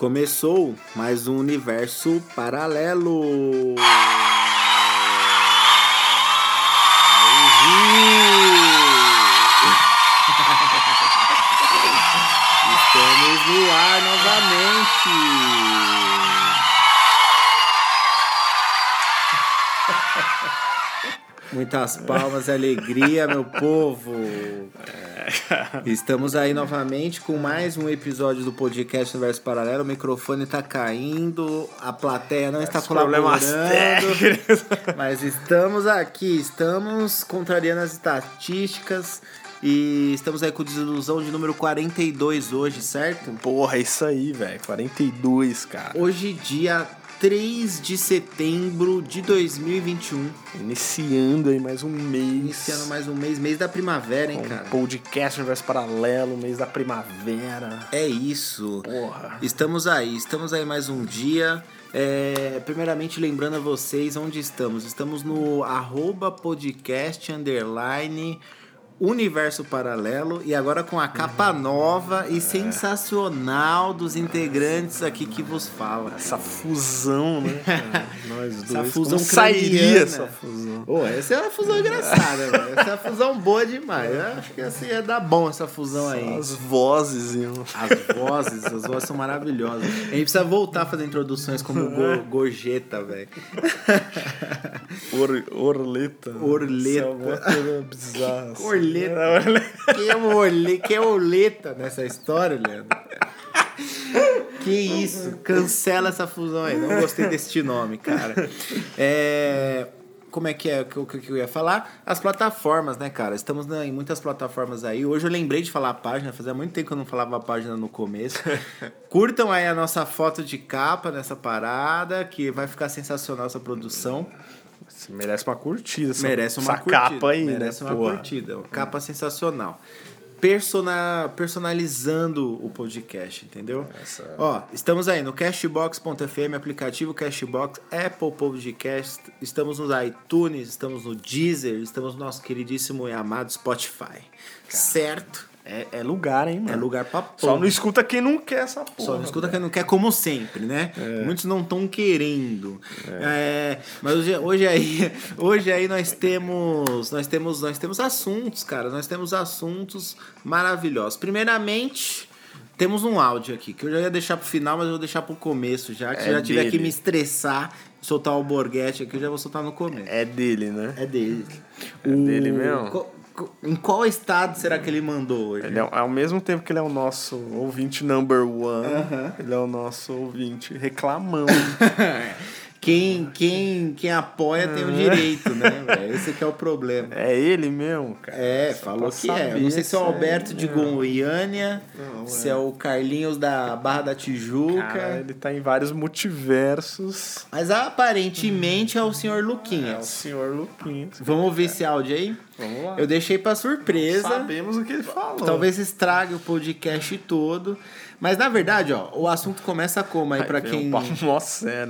Começou mais um universo paralelo. Estamos no ar novamente. Muitas palmas e alegria, meu povo. Estamos aí novamente com mais um episódio do podcast Universo Paralelo. O microfone está caindo, a plateia não está Os colaborando. Mas estamos aqui, estamos contrariando as estatísticas e estamos aí com desilusão de número 42 hoje, certo? Porra, é isso aí, velho. 42, cara. Hoje, dia 3 de setembro de 2021. Iniciando aí mais um mês. Iniciando mais um mês, mês da primavera, hein, com cara? podcast Universo Paralelo, mês da primavera. É isso. Porra. Estamos aí, estamos aí mais um dia. É, primeiramente lembrando a vocês onde estamos. Estamos no arroba podcast underline Universo Paralelo e agora com a capa nova e sensacional dos integrantes aqui que vos fala. Essa fusão, né? cara? Nós dois. Essa fusão Como sairia essa fusão? Pô, essa é uma fusão engraçada, velho. Essa é uma fusão boa demais. Eu acho que assim ia dar bom essa fusão aí. As vozes iam. As vozes, as vozes são maravilhosas. A gente precisa voltar a fazer introduções como go, gorjeta, velho. Or, orleta. Orleta. Isso é alguma coisa bizarra. assim. Orleta. Quem é, quem é oleta nessa história, Leandro? Que isso, cancela essa fusão aí. Não gostei deste nome, cara. É, como é que é o que, eu- que eu ia falar? As plataformas, né, cara? Estamos na- em muitas plataformas aí. Hoje eu lembrei de falar a página, fazia muito tempo que eu não falava a página no começo. Curtam aí a nossa foto de capa nessa parada, que vai ficar sensacional essa produção. Você merece uma curtida. Essa, Merece uma essa curtida. capa aí, Merece né? uma porra? curtida. Uma capa sensacional. Persona, personalizando o podcast, entendeu? Essa- Ó, estamos aí no Cashbox.fm, aplicativo Cashbox, Apple Podcast, estamos no iTunes, estamos no Deezer, estamos no nosso queridíssimo e amado Spotify. Certo? É, é lugar, hein, mano? É lugar pra Só porra. não escuta quem não quer essa porra. Só não escuta quem não quer, como sempre, né? Muitos não estão querendo. É, mas hoje, hoje aí, hoje aí nós temos, nós temos, nós temos assuntos, cara. Nós temos assuntos maravilhosos. Primeiramente, temos um áudio aqui que eu já ia deixar pro final, mas eu vou deixar pro começo já. Que É já tiver que me estressar, soltar o borguete aqui, eu já vou soltar no começo. É dele, né? É dele. É dele mesmo? Co- Em qual estado será que ele mandou hoje? Ele é, ao mesmo tempo que ele é o nosso ouvinte number one, Aham. ele é o nosso ouvinte reclamão. Quem, quem, quem apoia tem o direito, né? velho? Esse que é o problema. é ele mesmo, cara. É, Só falou que é. Eu não sei se é o saber Alberto de é. Goiânia, Não, se é o Carlinhos da Barra da Tijuca. Cara, ele tá em vários multiversos. Mas aparentemente é o senhor É o Luquinhas. senhor Luquinhas. Vamos ouvir esse áudio aí? Vamos lá. Eu deixei pra surpresa. Sabemos o que ele falou. Talvez estrague o podcast todo. Mas na verdade, ó, o assunto começa como aí vem quem.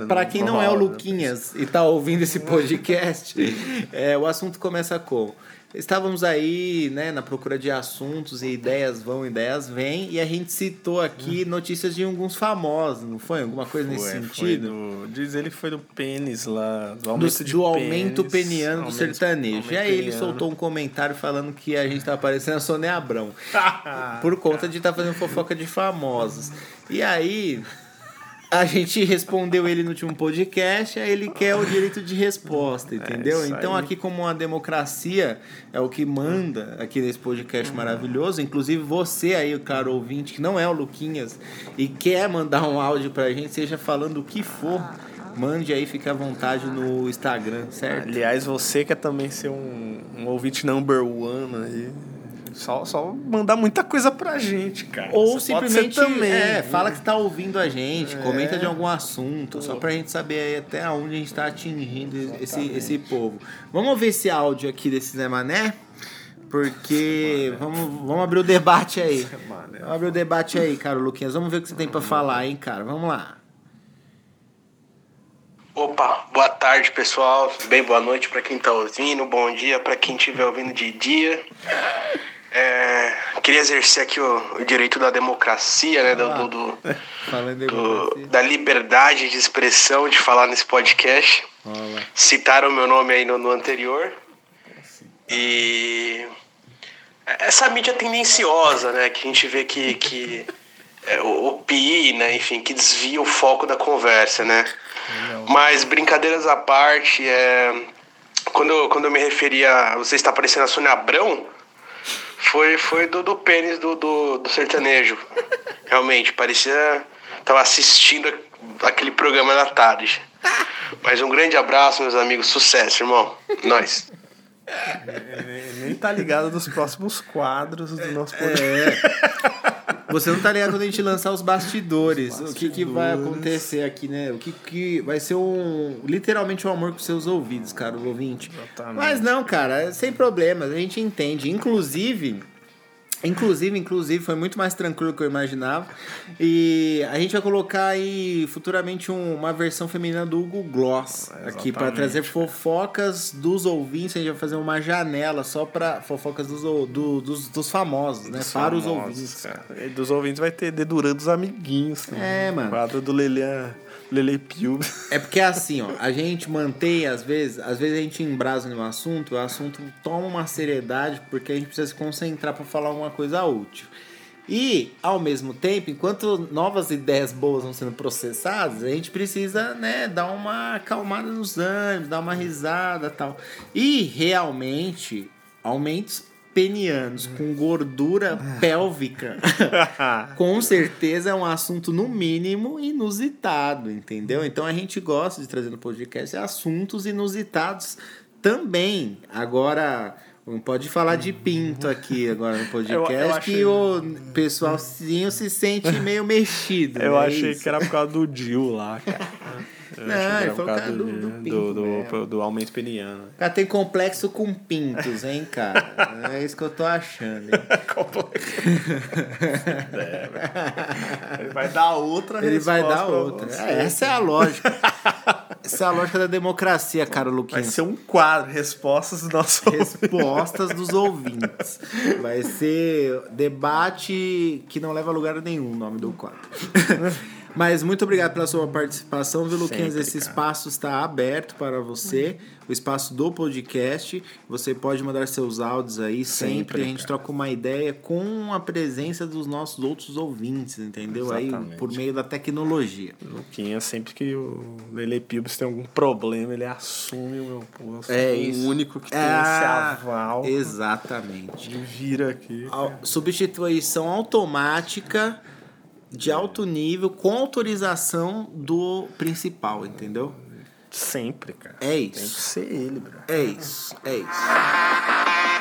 Pra né? quem não é o. Luquinhas e tá ouvindo esse podcast, é, o assunto começa como? Estávamos aí, né, na procura de assuntos e ideias vão, ideias vêm, e a gente citou aqui notícias de alguns famosos, não foi? Alguma coisa nesse Foi, sentido? foi do- diz ele que foi do pênis lá, do Do, aumento do aumento pênis, peniano do aumento- sertanejo. aumento E aí ele peniano. soltou um comentário falando que a gente tá parecendo a Sônia Abrão. por conta de estar fazendo fofoca de famosos. E aí a gente respondeu ele no último podcast, aí ele quer o direito de resposta, entendeu? É então aqui como uma democracia é o que manda aqui nesse podcast maravilhoso, inclusive você aí, o caro ouvinte, que não é o Luquinhas e quer mandar um áudio pra gente, seja falando o que for, mande aí, fique à vontade no Instagram, certo? Aliás, você quer também ser um, um ouvinte number one aí. Só, só mandar muita coisa pra gente, cara. Ou Você simplesmente também. é, fala que tá ouvindo a gente, É. comenta de algum assunto, só pra gente saber aí até onde a gente tá atingindo esse, Exatamente. esse povo. Vamos ver esse áudio aqui desse Zé Mané? Porque vamos, vamos abrir o debate aí. Mané. Vamos abrir o debate aí, cara, Luquinhas. Vamos ver o que você tem pra falar, hein, cara. Vamos lá. Opa, boa tarde pessoal, bem boa noite pra quem tá ouvindo, bom dia pra quem estiver ouvindo de dia. É, queria exercer aqui o, o direito da democracia, né? Do, do, do, do- democracia. da liberdade de expressão de falar nesse podcast. Rola. Citaram o meu nome aí no, no anterior. E essa mídia tendenciosa, né? Que a gente vê que, que é, opina, enfim, que desvia o foco da conversa, né? Mas brincadeiras à parte, é, quando, eu- quando eu me referia a você está parecendo a Sônia Abrão, foi, foi do, do pênis do, do, do sertanejo. Realmente, parecia. Tava assistindo aquele programa da tarde. Mas um grande abraço, meus amigos. Sucesso, irmão. Nós. Nem, nem tá ligado dos próximos quadros do nosso É. Você não tá ligado quando a gente lançar os bastidores. O que, que vai bastidores. acontecer aqui, né? O que, que vai ser um. Literalmente um amor com seus ouvidos, cara, o ouvinte. Exatamente. Mas não, cara, é sem problemas, a gente entende. Inclusive. Inclusive, inclusive, foi muito mais tranquilo do que eu imaginava. E a gente vai colocar aí futuramente um- uma versão feminina do Google Gloss aqui para Exatamente, trazer fofocas dos ouvintes. A gente vai fazer uma janela só para fofocas dos, do- dos, dos famosos, né? para os Famosos, ouvintes. cara. Dos ouvintes vai ter dedurando os amiguinhos. também. É, mano. Quadro do Lele, Lele. É porque é assim, ó, a gente mantém, às vezes, às vezes a gente embrasa no assunto, o assunto toma uma seriedade porque a gente precisa se concentrar para falar uma coisa útil. E, ao mesmo tempo, enquanto novas ideias boas vão sendo processadas, a gente precisa, né, dar uma acalmada nos ânimos, dar uma risada tal. E, realmente, aumentos penianos com gordura pélvica com certeza é um assunto, no mínimo, inusitado, entendeu? Então a gente gosta de trazer no podcast assuntos inusitados também. Agora, não pode falar de pinto aqui agora no podcast, Eu- eu que achei- o pessoalzinho se sente meio mexido. Eu né? achei Isso. que era por causa do Dil lá, cara. Não, era ele o causa cara do- do do, pinto do, mesmo. do aumento peniano. O cara tem complexo com pintos, hein, cara? É isso que eu tô achando, hein? Ele vai dar outra Ele vai dar outra. É, essa é a lógica. essa é a lógica da democracia, cara, Vai Luquinhas. ser um quadro, respostas do nosso Respostas dos ouvintes. Vai ser debate que não leva a lugar nenhum, o nome do quadro. Mas muito obrigado pela sua participação, viu, Luquinhas? Esse cara. espaço está aberto para você, o espaço do podcast. Você pode mandar seus áudios aí sempre. Sempre, a gente cara. troca uma ideia com a presença dos nossos outros ouvintes, entendeu? Aí Exatamente. por meio da tecnologia. Luquinha, sempre que o Lele Pilbs tem algum problema, ele assume o meu posto. É o isso. único que tem Ah, esse aval. Exatamente. Ele vira aqui. Substituição automática de alto nível com autorização do principal, entendeu? Sempre, cara. É Tem que isso. ser ele, bro. É isso. É isso.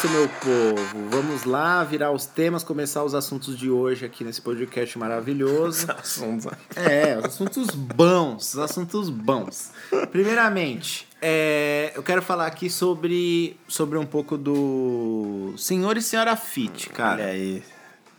Isso, meu povo. Vamos lá virar os temas, começar os assuntos de hoje aqui nesse podcast maravilhoso. Assuntos. É, os assuntos bons, os assuntos bons. Primeiramente, é, eu quero falar aqui sobre, sobre um pouco do Senhor e Senhora Fit, cara. Olha aí.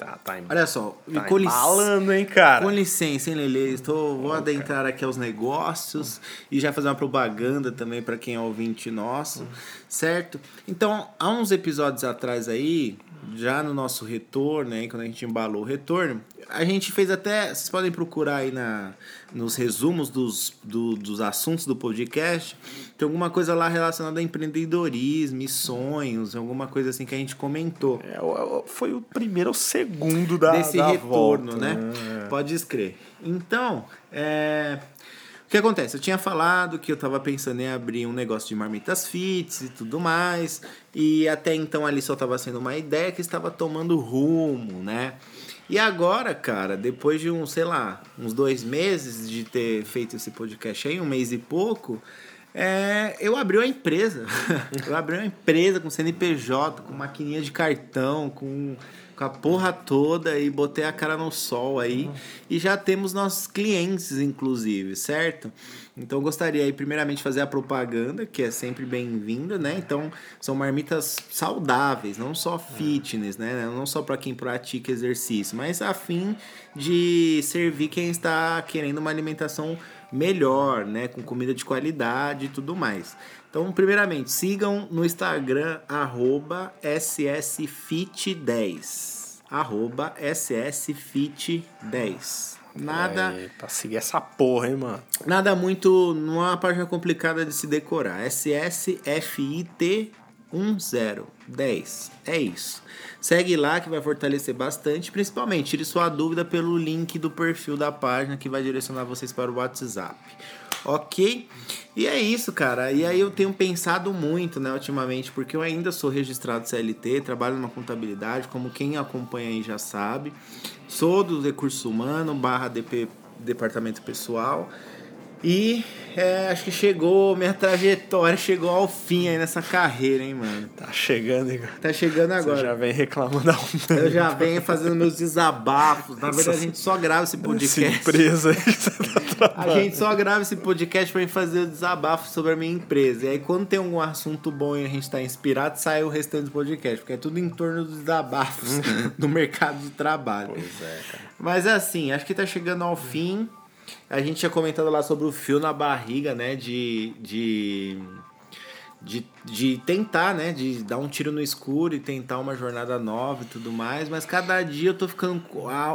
Tá, tá, em- Olha só, tá com, embalando, hein, cara? com licença, hein, Lele? Estou, vou adentrar aqui aos negócios e já fazer uma propaganda também para quem é ouvinte nosso, certo? Então, há uns episódios atrás aí, já no nosso retorno, aí, quando a gente embalou o retorno, a gente fez até. Vocês podem procurar aí na, nos resumos dos, do- dos assuntos do podcast. Tem alguma coisa lá relacionada a empreendedorismo e sonhos, alguma coisa assim que a gente comentou É, foi o primeiro ou segundo da, desse da retorno, volta, né? É. Pode escrever. Então, é... o que acontece? Eu tinha falado que eu tava pensando em abrir um negócio de marmitas fits e tudo mais, e até então ali só tava sendo uma ideia que estava tomando rumo, né? E agora, cara, depois de um, sei lá, uns dois meses de ter feito esse podcast aí, um mês e pouco, É, eu abri uma empresa. eu abri uma empresa com CNPJ, com maquininha de cartão, com, com a porra toda e botei a cara no sol aí. E já temos nossos clientes, inclusive, certo? Então eu gostaria aí, primeiramente, de fazer a propaganda, que é sempre bem-vinda, né? Então, são marmitas saudáveis, não só fitness, né? Não só para quem pratica exercício, mas a fim de servir quem está querendo uma alimentação melhor, né? Com comida de qualidade e tudo mais. Então, primeiramente, sigam no Instagram, arroba ssfit10. Arroba ssfit10. Nada. É, pra seguir essa porra, hein, mano? Nada muito. Não é uma página complicada de se decorar. SSFIT 10. É isso. Segue lá que vai fortalecer bastante. Principalmente, tire sua dúvida pelo link do perfil da página que vai direcionar vocês para o WhatsApp. Ok? E é isso, cara. E aí eu tenho pensado muito, né, ultimamente, porque eu ainda sou registrado CLT, trabalho numa contabilidade, como quem acompanha aí já sabe. Sou do recurso humano barra DP, departamento pessoal. E é, acho que chegou, minha trajetória chegou ao fim aí nessa carreira, hein, mano. Tá chegando, Igor. Tá chegando agora. Você já vem reclamando há um Eu já venho fazendo meus desabafos. Na verdade, a gente só grava esse podcast. Essa empresa aí que você tá A gente só grava esse podcast pra gente fazer o desabafo sobre a minha empresa. E aí, quando tem algum assunto bom e a gente tá inspirado, sai o restante do podcast. Porque é tudo em torno dos desabafos do mercado de trabalho. Pois é, cara. Mas assim, acho que tá chegando ao fim. A gente tinha comentado lá sobre o fio na barriga, né? De, de, de, de tentar, né? De dar um tiro no escuro e tentar uma jornada nova e tudo mais. Mas cada dia eu tô ficando.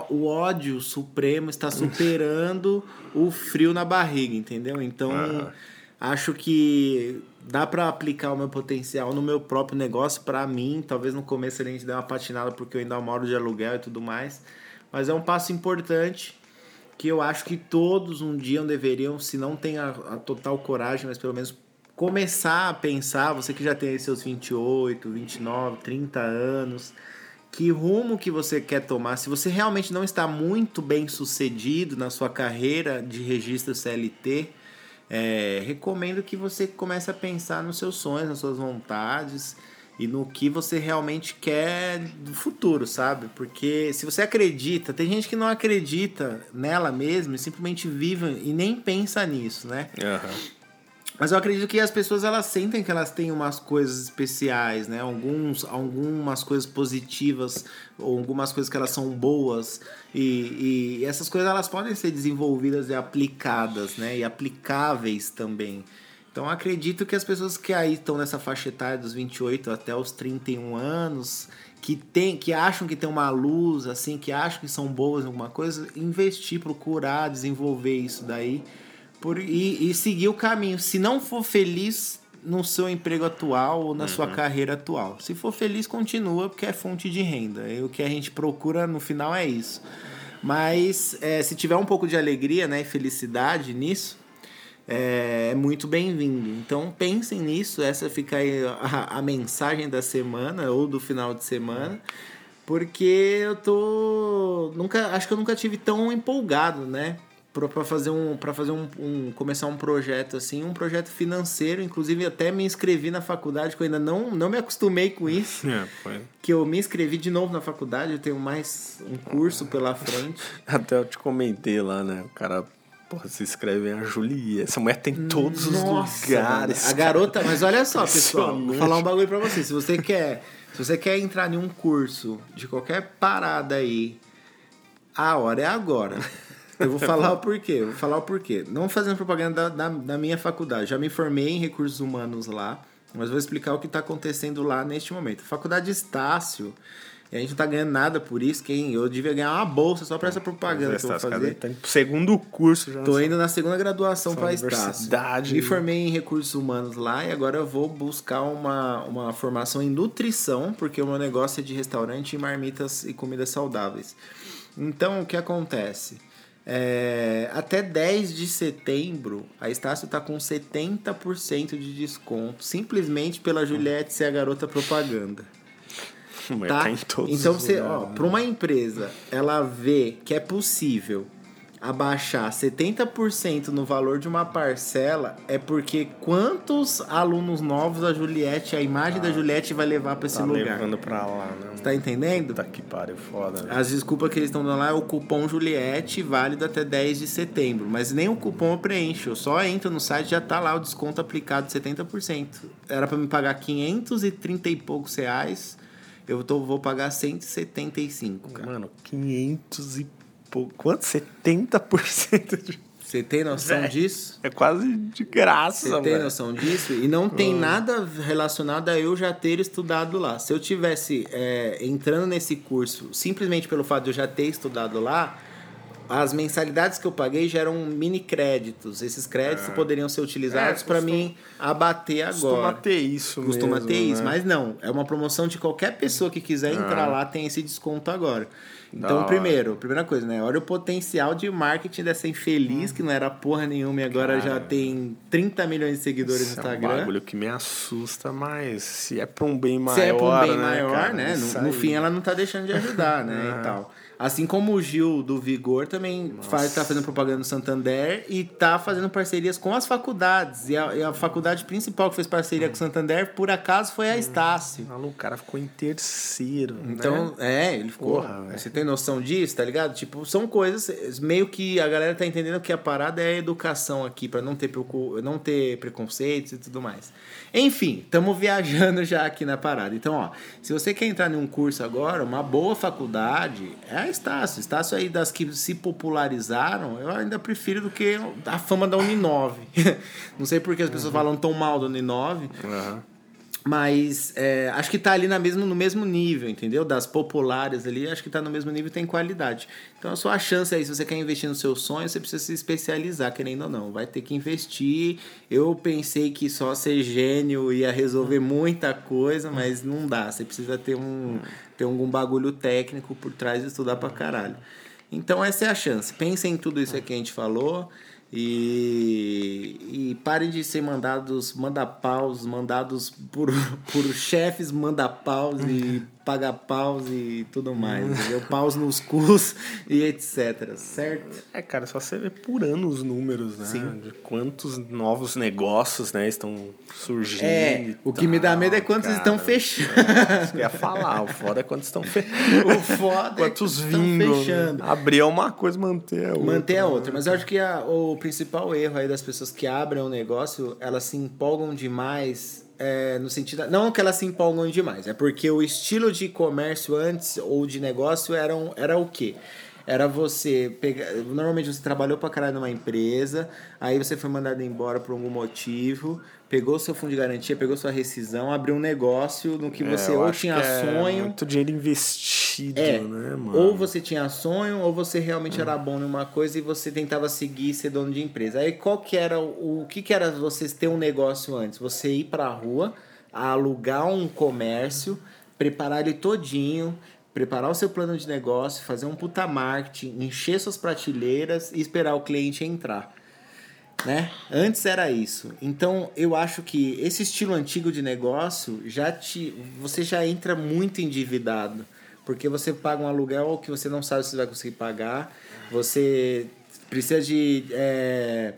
o ódio supremo está superando o frio na barriga, entendeu? Então. Acho que dá para aplicar o meu potencial no meu próprio negócio para mim. Talvez no começo a gente dê uma patinada porque eu ainda moro de aluguel e tudo mais. Mas é um passo importante que eu acho que todos um dia deveriam, se não tem a, a, total coragem, mas pelo menos começar a pensar, você que já tem seus 28, 29, 30 anos, que rumo que você quer tomar. Se você realmente não está muito bem sucedido na sua carreira de registro CLT, é, recomendo que você comece a pensar nos seus sonhos, nas suas vontades e no que você realmente quer do futuro, sabe? Porque se você acredita, tem gente que não acredita nela mesma e simplesmente vive e nem pensa nisso, né? Uhum. Mas eu acredito que as pessoas elas sentem que elas têm umas coisas especiais, né? Alguns, algumas coisas positivas, ou algumas coisas que elas são boas. E, e essas coisas elas podem ser desenvolvidas e aplicadas, né? E aplicáveis também. Então acredito que as pessoas que aí estão nessa faixa etária dos 28 até os 31 anos, que tem, que acham que tem uma luz, assim, que acham que são boas em alguma coisa, investir, procurar desenvolver isso daí por, e, e seguir o caminho. Se não for feliz no seu emprego atual ou na uhum. sua carreira atual. Se for feliz, continua, porque é fonte de renda. E o que a gente procura no final é isso. Mas é, se tiver um pouco de alegria né, e felicidade nisso, é, é muito bem-vindo. Então pensem nisso, essa fica aí a, a, mensagem da semana ou do final de semana, porque eu tô nunca, acho que eu nunca tive tão empolgado, né? para fazer um para fazer um, um, começar um projeto assim um projeto financeiro inclusive até me inscrevi na faculdade que eu ainda não não me acostumei com isso é, que eu me inscrevi de novo na faculdade eu tenho mais um curso pela frente até eu te comentei lá né o cara Porra, se escreve a Julia. Essa mulher tem todos Nossa, os lugares. Mano. A garota, mas olha só, pessoal, vou falar um bagulho pra você. Se você quer, se você quer entrar em um curso de qualquer parada aí, a hora é agora. Eu vou falar o porquê. Eu vou falar o porquê. Não fazendo propaganda da, da, da minha faculdade. Já me formei em recursos humanos lá, mas vou explicar o que está acontecendo lá neste momento. Faculdade Estácio e a gente não tá ganhando nada por isso. Quem eu devia ganhar uma bolsa só para essa propaganda que eu vou fazer. Tá segundo curso já. Tô indo na segunda graduação para Estácio. Me formei em recursos humanos lá e agora eu vou buscar uma, uma formação em nutrição, porque o meu negócio é de restaurante e marmitas e comidas saudáveis. Então, o que acontece? É, até 10 de setembro, a Estácio está com 70% de desconto, simplesmente pela Juliette ser a garota propaganda. Tá? tá então, você, ó, para uma empresa, ela vê que é possível abaixar 70% no valor de uma parcela é porque quantos alunos novos a Juliette, a imagem da Juliette vai levar para esse Tá lugar? levando pra lá, né? Tá entendendo? Puta que pariu, foda. né? As desculpas que eles estão dando lá é o cupom Juliette, válido até 10 de setembro. Mas nem o cupom eu preencho. Eu só entro no site já tá lá o desconto aplicado de 70%. Era para me pagar 530 e poucos reais. Eu tô, vou pagar 175, cara. Mano, 500 e pouco. Quanto? 70% de... Você tem noção Véi. disso? É quase de graça, Você tem velho. noção disso? E não tem nada relacionado a eu já ter estudado lá. Se eu tivesse é, entrando nesse curso simplesmente pelo fato de eu já ter estudado lá, as mensalidades que eu paguei já eram mini créditos. Esses créditos poderiam ser utilizados É, para mim abater agora. Costuma ter isso Costuma mesmo, ter isso, né? mas não. É uma promoção de qualquer pessoa que quiser entrar lá tem esse desconto agora. Então, primeiro, primeira coisa, né? Olha o potencial de marketing dessa infeliz que não era porra nenhuma e agora já tem 30 milhões de seguidores Isso no É um Instagram. bagulho que me assusta, mas se é pra um bem maior, Se é pra um bem né, maior, cara? né? No, no fim, ela não tá deixando de ajudar, né? e tal. Assim como o Gil do Vigor também faz, tá fazendo propaganda no Santander e tá fazendo parcerias com as faculdades. E a, e a faculdade principal que fez parceria com o Santander, por acaso, foi a Estácio. Maluco, O cara ficou em terceiro, Então, né? é, ele ficou. Porra, velho. você tem noção disso, tá ligado? Tipo, são coisas. Meio que a galera tá entendendo que a parada é a educação aqui, pra não ter, não ter preconceitos e tudo mais. Enfim, estamos viajando já aqui na parada. Então, ó, se você quer entrar em um curso agora, uma boa faculdade é a Estácio. Estácio aí das que se popularizaram, eu ainda prefiro do que a fama da Uninove. não sei por que as pessoas falam tão mal da Uninove. Aham. Mas é, acho que tá ali na mesmo, no mesmo nível, entendeu? Das populares ali, acho que tá no mesmo nível e tem qualidade. Então a sua chance aí, se você quer investir no seu sonho, você precisa se especializar, querendo ou não. Vai ter que investir. Eu pensei que só ser gênio ia resolver muita coisa, mas não dá. Você precisa ter um ter algum bagulho técnico por trás e estudar pra caralho. Então essa é a chance. Pensem em tudo isso que a gente falou. E, e parem de ser mandados, manda paus, mandados por, por chefes manda paus e paga paus e tudo mais, entendeu? Paus nos cus e etc, certo? É, cara, só você ver por ano os números, né? Sim. De quantos novos negócios, né, estão surgindo. É, o que me dá tal, medo é quantos cara. estão fechando. Isso que eu ia falar, o foda é quantos estão fechando. O foda é Quantos que estão vingam. né? fechando. Abrir é uma coisa, manter é outra. Manter a né? outra. Mas eu acho que a- o principal erro aí das pessoas que abrem um negócio, elas se empolgam demais. É, no sentido. Não que elas se empolgam demais, é porque o estilo de comércio antes ou de negócio era, um- era o quê? Era você pegar. Normalmente você trabalhou pra caralho numa empresa, aí você foi mandado embora por algum motivo, pegou seu fundo de garantia, pegou sua rescisão, abriu um negócio no que É, você ou tinha é sonho. Muito dinheiro investido, É, né, mano? ou você tinha sonho, ou você realmente era bom numa coisa e você tentava seguir e ser dono de empresa. Aí qual que era o, o que que era vocês ter um negócio antes? Você ir pra rua, alugar um comércio, preparar ele todinho, preparar o seu plano de negócio, fazer um puta marketing, encher suas prateleiras e esperar o cliente entrar né? Antes era isso. Então, eu acho que esse estilo antigo de negócio já te você já entra muito endividado, porque você paga um aluguel que você não sabe se vai conseguir pagar, você precisa de é,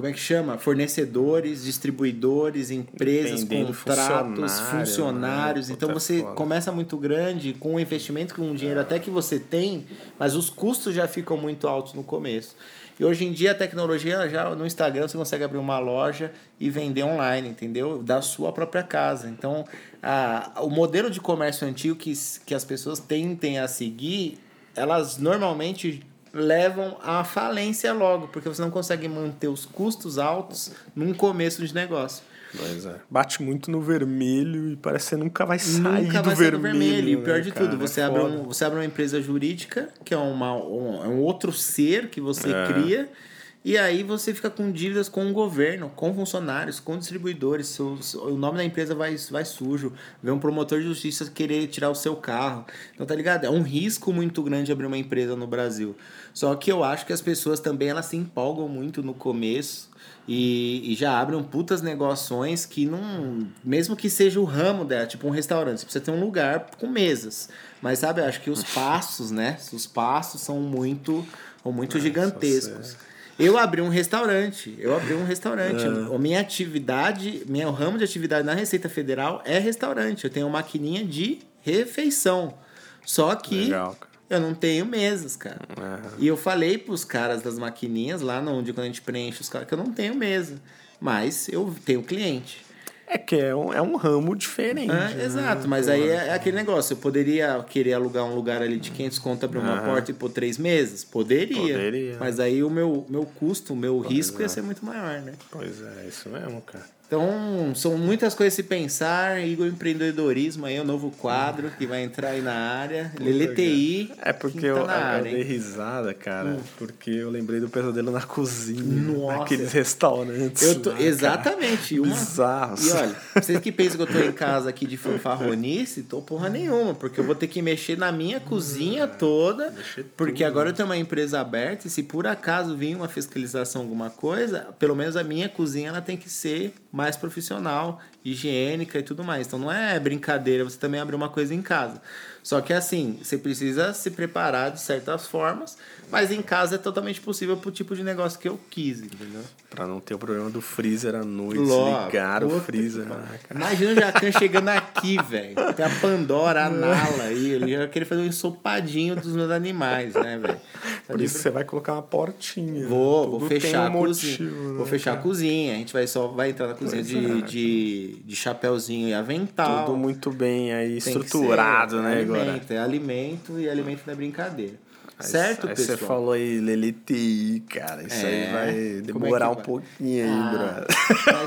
como é que chama? Fornecedores, distribuidores, empresas, contratos, funcionário, funcionários. né? Então é você foda. começa muito grande com um investimento, com um dinheiro até que você tem, mas os custos já ficam muito altos no começo. E hoje em dia a tecnologia já no Instagram você consegue abrir uma loja e vender online, entendeu? Da sua própria casa. Então, a, o modelo de comércio antigo que, que as pessoas tentem a seguir, elas normalmente levam à falência logo, porque você não consegue manter os custos altos num começo de negócio. Pois é. Bate muito no vermelho e parece que você nunca vai sair Nunca do vai sair vermelho. do vermelho. E o pior né, de cara? tudo, você, É abre foda. um, você abre uma empresa jurídica, que é, uma, um, é um outro ser que você É. cria, E aí você fica com dívidas com o governo, com funcionários, com distribuidores. Seu, o nome da empresa vai, vai sujo. Vê um promotor de justiça querer tirar o seu carro. Então, tá ligado? É um risco muito grande abrir uma empresa no Brasil. Só que eu acho que as pessoas também elas se empolgam muito no começo e, e já abrem putas negócios que não. Mesmo que seja o ramo dela, tipo um restaurante, você precisa ter um lugar com mesas. Mas sabe, eu acho que os passos, né? Os passos são muito, são muito gigantescos. Eu abri um restaurante. Eu abri um restaurante. A minha atividade, meu ramo de atividade na Receita Federal é restaurante. Eu tenho uma maquininha de refeição. Só que Legal, eu não tenho mesas, cara. Aham. E eu falei pros caras das maquininhas lá onde quando a gente preenche os caras que eu não tenho mesa. Mas eu tenho cliente. É que é um, é um ramo diferente. Ah, né? exato, mas aí é, é aquele negócio. Eu poderia querer alugar um lugar ali de 500 conto, abrir uma porta e pôr três meses? Poderia. Poderia. Mas aí o meu, meu custo, o meu risco ia ser muito maior, né? Pois é, isso mesmo, cara. Então, são muitas coisas a se pensar. Igor Empreendedorismo aí é o novo quadro que vai entrar aí na área. LLTI. É porque que eu, tá eu área, dei hein? risada, cara, porque eu lembrei do pesadelo na cozinha, Nossa. naqueles restaurantes. Eu tô, lá, cara. exatamente. Uma, Bizarros. E olha, vocês que pensam que eu tô em casa aqui de fanfarronice, tô porra nenhuma, porque eu vou ter que mexer na minha cozinha toda, porque agora eu tenho uma empresa aberta e se por acaso vir uma fiscalização, alguma coisa, pelo menos a minha cozinha ela tem que ser mais profissional, higiênica e tudo mais. Então não é brincadeira você também abrir uma coisa em casa. Só que assim, você precisa se preparar de certas formas, mas em casa é totalmente possível pro tipo de negócio que eu quis, entendeu? Pra não ter o problema do freezer à noite, Ló, ligar o freezer. né, cara? Imagina o Jacan chegando aqui, velho. Tem a Pandora, a Nala aí. Ele já querer fazer um ensopadinho dos meus animais, né, velho? Tá Por de isso você vai colocar uma portinha. Vou, vou tem fechar um a cozinha. motivo, Vou né, fechar a cara? cozinha. A gente vai só vai entrar na cozinha de, de, de chapéuzinho e avental. Tudo muito bem aí Tem estruturado, ser, né, é agora? alimento, É alimento e alimento não é brincadeira. Aí- certo, aí pessoal? você falou aí LLTI, cara. Isso É, aí vai é demorar que um vai? pouquinho aí, Ah, brother.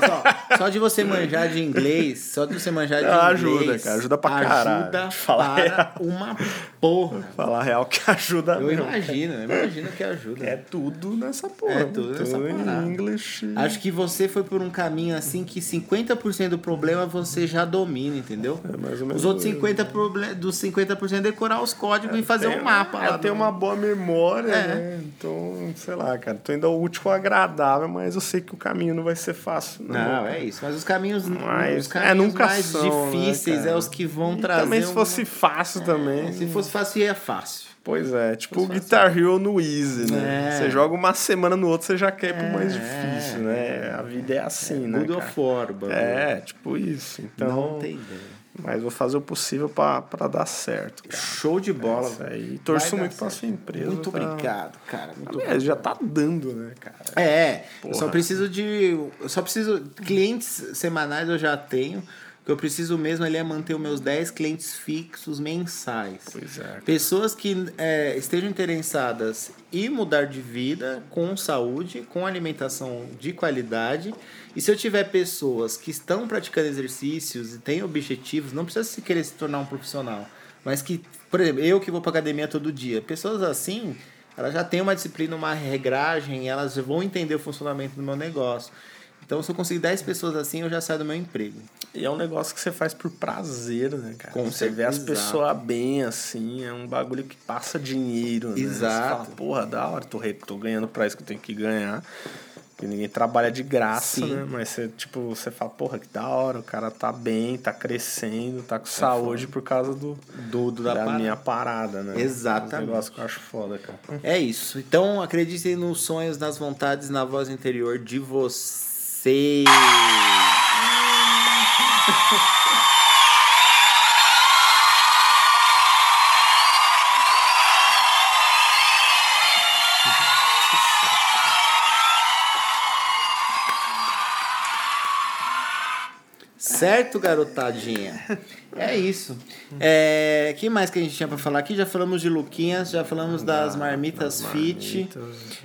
Mas, ó, só de você manjar de inglês, só de você manjar de Ah, inglês. ajuda, cara, ajuda pra caralho. Ajuda Fala para uma porra. Falar real que ajuda Eu mesmo. imagino, eu imagino que ajuda. É tudo nessa porra. É tudo nessa parada. em inglês. Acho que você foi por um caminho assim que 50% do problema você já domina, entendeu? É mais ou menos Os outros isso. 50% proble- dos 50% é decorar os códigos e fazer Tem- um mapa lá. É, tem no- uma boa memória, É. né? Então, sei lá, cara. Tô indo ao útil ao agradável, mas eu sei que o caminho não vai ser fácil. Não, Não, é isso. Mas os caminhos, Mas, os caminhos é, nunca mais são, né, difíceis cara? é os que vão E trazer. também se um- fosse fácil também. Se fosse fácil, ia fácil. Pois é, tipo o Guitar Hero no Easy, né? É. Você joga uma semana no outro, você já quer ir pro mais É. difícil, né? A vida é assim, né? Good cara? of War, bagulho. É, tipo isso. Então, Não tem ideia. Mas vou fazer o possível pra dar certo, cara. Show de bola, Isso velho. aí. Torço muito certo. sua empresa. Muito tá? obrigado, cara. Muito Aliás, já tá dando, né, cara? É, eu só preciso de. Eu só preciso. Clientes semanais eu já tenho. O que eu preciso mesmo é manter os meus 10 clientes fixos mensais. Pois é. Pessoas que é, estejam interessadas em mudar de vida com saúde, com alimentação de qualidade. E se eu tiver pessoas que estão praticando exercícios e têm objetivos, não precisa se querer se tornar um profissional, mas que, por exemplo, eu que vou para academia todo dia, pessoas assim, elas já têm uma disciplina, uma regragem, elas vão entender o funcionamento do meu negócio. Então, se eu conseguir 10 pessoas assim, eu já saio do meu emprego. E é um negócio que você faz por prazer, né, cara? Com você vê as certeza. pessoas bem, assim, é um bagulho que passa dinheiro, né? Exato. Você fala, porra, da hora, tô, tô ganhando pra isso que eu tenho que ganhar. Porque ninguém trabalha de graça, Sim. né? Mas você, tipo, você fala, porra, que da hora, o cara tá bem, tá crescendo, tá com saúde por causa do, Do, do da, da parada. minha parada, né? Exatamente. Um negócio que eu acho foda, cara. É isso. Então acreditem nos sonhos, nas vontades, na voz interior de vocês. Certo, garotadinha? É isso. É, que mais que a gente tinha pra falar aqui? Já falamos de Luquinhas, já falamos das marmitas fit.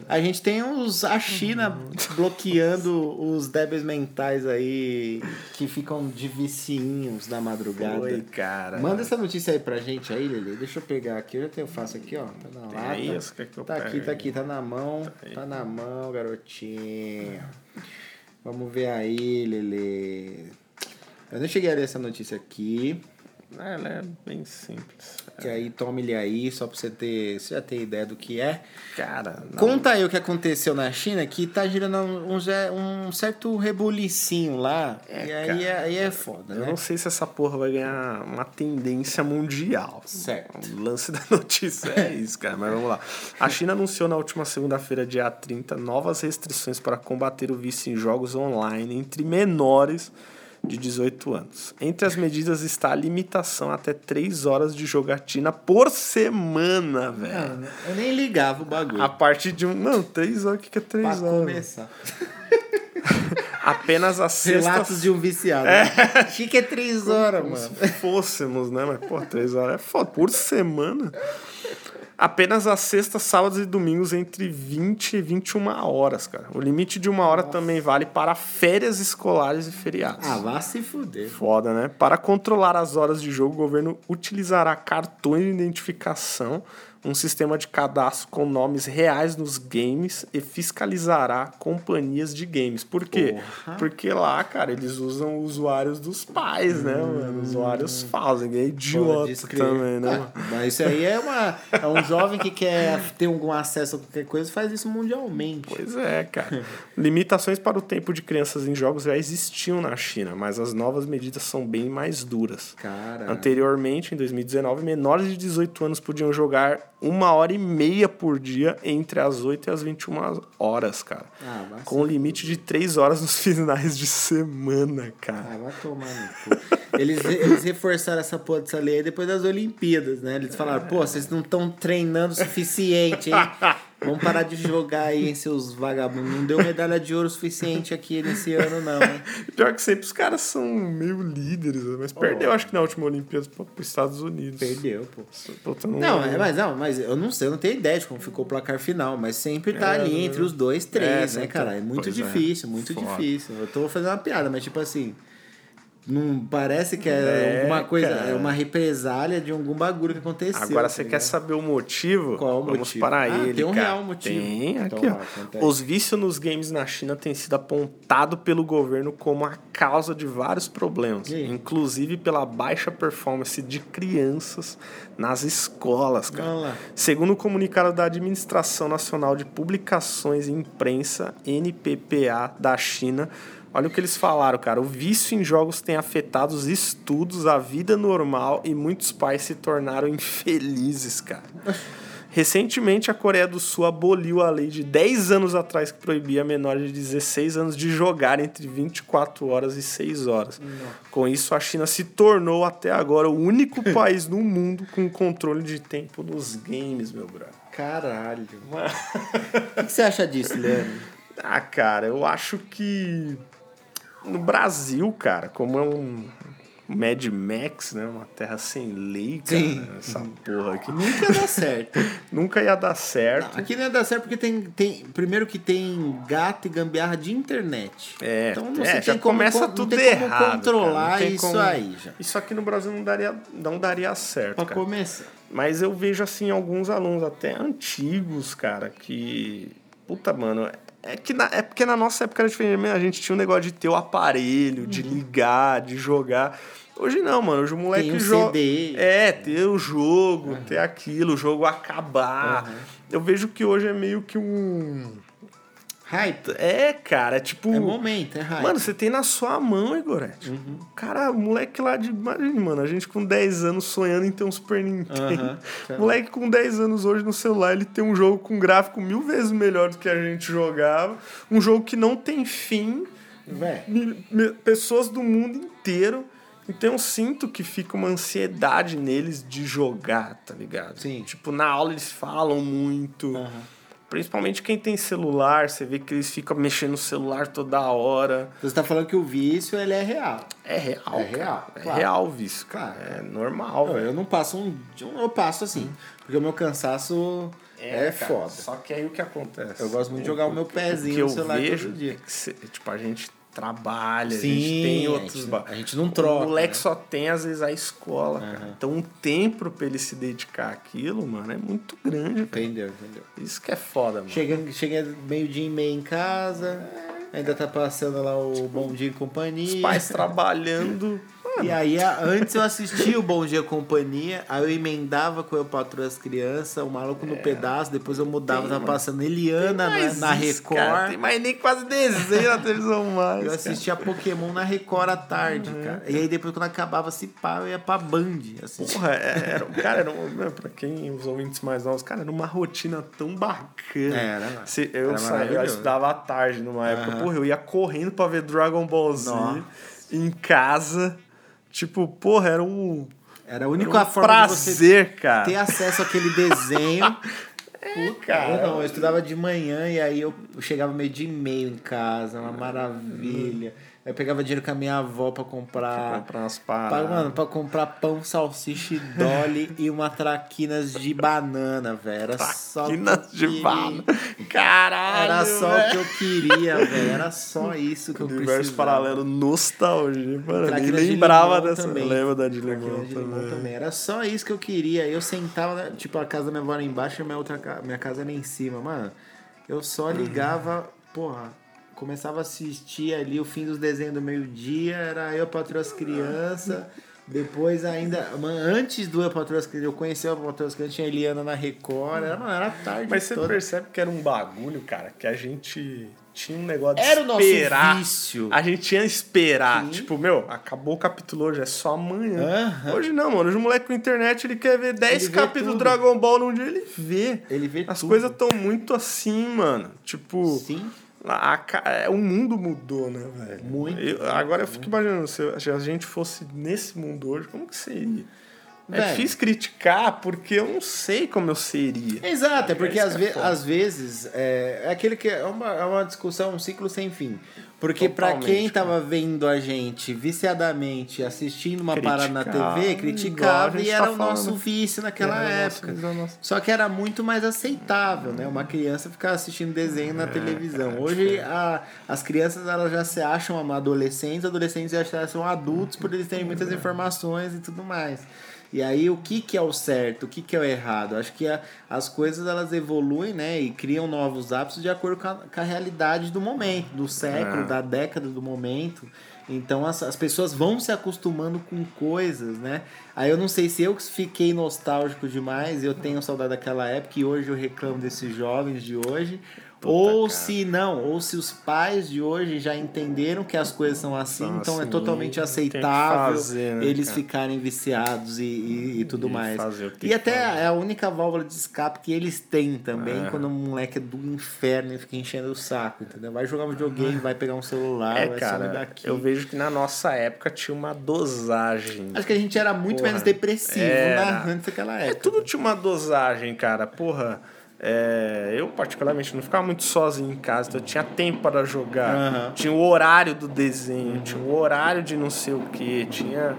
A gente tem os a China bloqueando os débeis mentais aí que ficam de vicinhos na madrugada. Oi, cara. Manda essa notícia aí pra gente aí, Lele. Deixa eu pegar aqui. Eu já tenho faço aqui, ó. Tá na lata. aí? Você quer que eu Tá aqui, tá aqui, tá na mão. aí. Tá na mão, garotinho. Vamos ver aí, Lele. Eu não cheguei a ler essa notícia aqui. É, ela é bem simples. Que aí tome ele aí, só pra você ter. Você já ter ideia do que é. Cara, não, Conta aí o que aconteceu na China, que tá girando um, um certo rebulicinho lá. É, e aí cara. é, aí é foda, eu né? não sei se essa porra vai ganhar uma tendência mundial. Certo. O lance da notícia é isso, cara. Mas vamos lá. A China anunciou na última segunda-feira, dia 30, novas restrições para combater o vício em jogos online entre menores de 18 anos. Entre as medidas está a limitação até 3 horas de jogatina por semana, velho. Eu nem ligava o bagulho. A partir de um. Não, 3 horas, o que, que é 3 pra horas? começar. Apenas as sextas. Relatos de um viciado. Achei que é três horas, Como mano. se fôssemos, né? Mas, pô, três horas é foda. Por semana. Apenas às sextas, sábados e domingos entre 20 e 21 horas, cara. O limite de uma hora também vale para férias escolares e feriados. Ah, vá se fuder. Foda, né? Para controlar as horas de jogo, o governo utilizará cartões de identificação, um sistema de cadastro com nomes reais nos games e fiscalizará companhias de games. Por quê? Porra. Porque lá, cara, eles usam usuários dos pais, né, mano? Usuários falsos. Ninguém é idiota também, né? Ah, mas isso aí é, uma, é um jovem que quer ter algum acesso a qualquer coisa faz isso mundialmente. Pois é, cara. Limitações para o tempo de crianças em jogos já existiam na China, mas as novas medidas são bem mais duras. Cara. Anteriormente, em 2019, menores de 18 anos podiam jogar uma hora e meia por dia entre as 8 e as 21 horas, cara. Ah, vai Com um limite de 3 horas nos finais de semana, cara. Ah, vai tomar no cu. Eles, eles reforçaram essa porra dessa lei aí depois das Olimpíadas, né? Eles falaram, pô, vocês não estão treinando o suficiente, hein? Vamos parar de jogar aí, hein, seus vagabundos. Não deu medalha de ouro suficiente aqui nesse ano, não, hein? Pior que sempre os caras são meio líderes, né? mas perdeu, acho que na última Olimpíada para os Estados Unidos. Perdeu, pô. Não, é, mas não, mas eu não sei, eu não tenho ideia de como ficou o placar final, mas sempre tá É, ali entre os dois, É, três, né, sempre cara? tá. É muito é. difícil, muito Foda. difícil. Eu tô fazendo uma piada, mas tipo assim, não parece que é, É, alguma coisa, cara. é uma represália de algum bagulho que aconteceu. Agora tá você quer ligado? saber o motivo? Qual o Vamos motivo? para Ah, ele, tem um cara. real motivo. Tem, Então aqui, vai, ó. Os vícios nos games na China têm sido apontado pelo governo como a causa de vários problemas, inclusive pela baixa performance de crianças nas escolas, cara. Segundo o comunicado da Administração Nacional de Publicações e Imprensa, NPPA, da China, olha o que eles falaram, cara. O vício em jogos tem afetado os estudos, a vida normal e muitos pais se tornaram infelizes, cara. Recentemente, a Coreia do Sul aboliu a lei de 10 anos atrás que proibia menores de 16 anos de jogar entre 24 horas e 6 horas. Com isso, a China se tornou até agora o único país no mundo com controle de tempo nos games, meu brother. Caralho. O que que você acha disso, Leandro? Ah, cara, eu acho que no Brasil, cara, como é um Mad Max, né? Uma terra sem lei, cara, Sim. essa porra aqui. Nunca ia dar certo. Nunca ia dar certo. Aqui não ia dar certo porque tem, tem. Primeiro que tem gato e gambiarra de internet. É, então não é, já tem como, começa não tudo tem como errado, cara, controlar não tem isso como- aí já. Isso aqui no Brasil não daria, não daria certo, Pra cara. começar. Mas eu vejo, assim, alguns alunos até antigos, cara, que... Puta, mano, é, que na- é porque na nossa época era diferente. A gente tinha um negócio de ter o aparelho, de ligar, de jogar. Hoje não, mano. Hoje o moleque um joga... É, ter o jogo, ter aquilo, o jogo acabar. Eu vejo que hoje é meio que um... Hype. É, cara, é tipo... É momento, é hype. Mano, você tem na sua mão, Igorete. Uhum. Cara, o moleque lá de. Imagina, mano, a gente com 10 anos sonhando em ter um Super Nintendo. Aham. Moleque com 10 anos hoje no celular, ele tem um jogo com gráfico mil vezes melhor do que a gente jogava. Um jogo que não tem fim. Mi- Pessoas do mundo inteiro. Então eu sinto que fica uma ansiedade neles de jogar, tá ligado? Sim. Tipo, na aula eles falam muito. Aham. Principalmente quem tem celular, você vê que eles ficam mexendo no celular toda hora. Você tá falando que o vício, ele é real. É real. É cara. real, É claro. real o vício, cara. É normal. Não, eu não passo um... Eu passo assim. Porque o meu cansaço é, cara. foda. Só que aí o que acontece? Eu gosto muito de jogar o meu pezinho que no eu celular vejo todo dia. é que tipo, a gente trabalha, a Sim, gente tem a outros... gente- ba- a gente não troca, O moleque né? só tem, às vezes, a escola, cara. Aham. Então, um tempo pra ele se dedicar àquilo, mano, é muito grande. Entendeu, entendeu. Isso que é foda, mano. Chega, chega meio-dia e meia em casa, ainda tá passando lá o Bom Dia e Companhia. Os pais trabalhando... E aí, antes eu assistia o Bom Dia Companhia, aí eu emendava com Eu Patrulho as Crianças, o Maluco no Pedaço, depois eu mudava, Tem, tava mano. passando Eliana na, na Record. cara, tem mais nem quase desenho na televisão mais, Eu cara. assistia Pokémon na Record à tarde, cara. E aí depois quando acabava se pá, eu ia pra Band assistir. Porra, é- era, cara, era, um- pra quem os ouvintes mais novos, cara, era uma rotina tão bacana. Era, mano. Se, eu, Era saía, eu estudava à tarde numa época, porra, eu ia correndo pra ver Dragon Ball Z Nossa. em casa. Tipo, porra, era um, Era a era única um forma de você prazer, cara. ter acesso àquele desenho. cara. Eu não, eu estudava de manhã e aí eu chegava meio dia e meio em casa, uma maravilha. Aí eu pegava dinheiro com a minha avó pra comprar. Comprar umas Pra, paradas. mano, pra comprar pão, salsicha e dolly e uma traquinas de banana, velho. Era só. o que eu Quinas de bala. Caralho, Era só o velho. que eu queria, velho. Era só isso que eu Universo precisava. paralelo, nostalgia. Mano, nem Traquinas de lembrava limão dessa. também. Lembra da de Traquinas limão de limão também. também. Era só isso que eu queria. Eu sentava, né, tipo, a casa da minha avó era embaixo e a minha, outra, minha casa era em cima. Mano, eu só ligava, porra, começava a assistir ali o fim dos desenhos do meio-dia, era eu patroa as crianças. Depois ainda, mano, antes do Eu Patroa as Crianças, eu conheci o Eu Patroa as Crianças, tinha Eliana na Record, era, mano, era tarde Mas você toda. percebe que era um bagulho, cara, que a gente tinha um negócio de Era o nosso esperar. vício. A gente tinha que esperar. Sim. Tipo, meu, acabou o capítulo hoje, é só amanhã. Aham. Hoje não, mano. Hoje o moleque com internet, ele quer ver 10 Ele vê capítulos do. Dragon Ball num dia, ele vê. Ele vê As tudo. coisas estão muito assim, mano. Tipo, Sim. A, ca- é, o mundo mudou, né, velho? Muito. Eu- agora eu fico imaginando, se se a gente fosse nesse mundo hoje, como que seria? É Velho. difícil criticar, porque eu não sei como eu seria. Exato, é porque às, é ve às vezes é, é aquele que é uma, é uma discussão, um ciclo sem fim. Porque Totalmente, quem tava vendo a gente viciadamente, assistindo uma parada na TV, criticava e tá era o falando. nosso vício naquela Era época. nosso- Só que era muito mais aceitável, né? Uma criança ficar assistindo desenho É, na televisão. Hoje a, as crianças elas já se acham adolescentes, adolescentes já se acham adultos por eles terem muitas informações e tudo mais. E aí o que, que é o certo, o que, que é o errado? Acho que a- as coisas elas evoluem, né? E criam novos hábitos de acordo com a, com a realidade do momento, do século, É. da década do momento. Então as, as pessoas vão se acostumando com coisas, né? Aí eu não sei se eu fiquei nostálgico demais, eu tenho saudade daquela época e hoje eu reclamo desses jovens de hoje. Ou cara. se não, ou se os pais de hoje já entenderam que as coisas são assim, São então é assim, totalmente tem que aceitável fazer, né, eles cara? ficarem viciados e, e, e tudo E mais. E até fazer. é a única válvula de escape que eles têm também É. quando o moleque é do inferno e fica enchendo o saco, entendeu? Vai jogar um videogame, vai pegar um celular, É, vai sair cara, daqui. eu vejo que na nossa época tinha uma dosagem. Acho que a gente era muito Porra, menos depressivo era. né, antes daquela É, época. tudo tinha uma dosagem, cara. Porra, é, eu particularmente não ficava muito sozinho em casa, então eu tinha tempo para jogar. Aham. Tinha o horário do desenho, tinha o horário de não sei o que, tinha.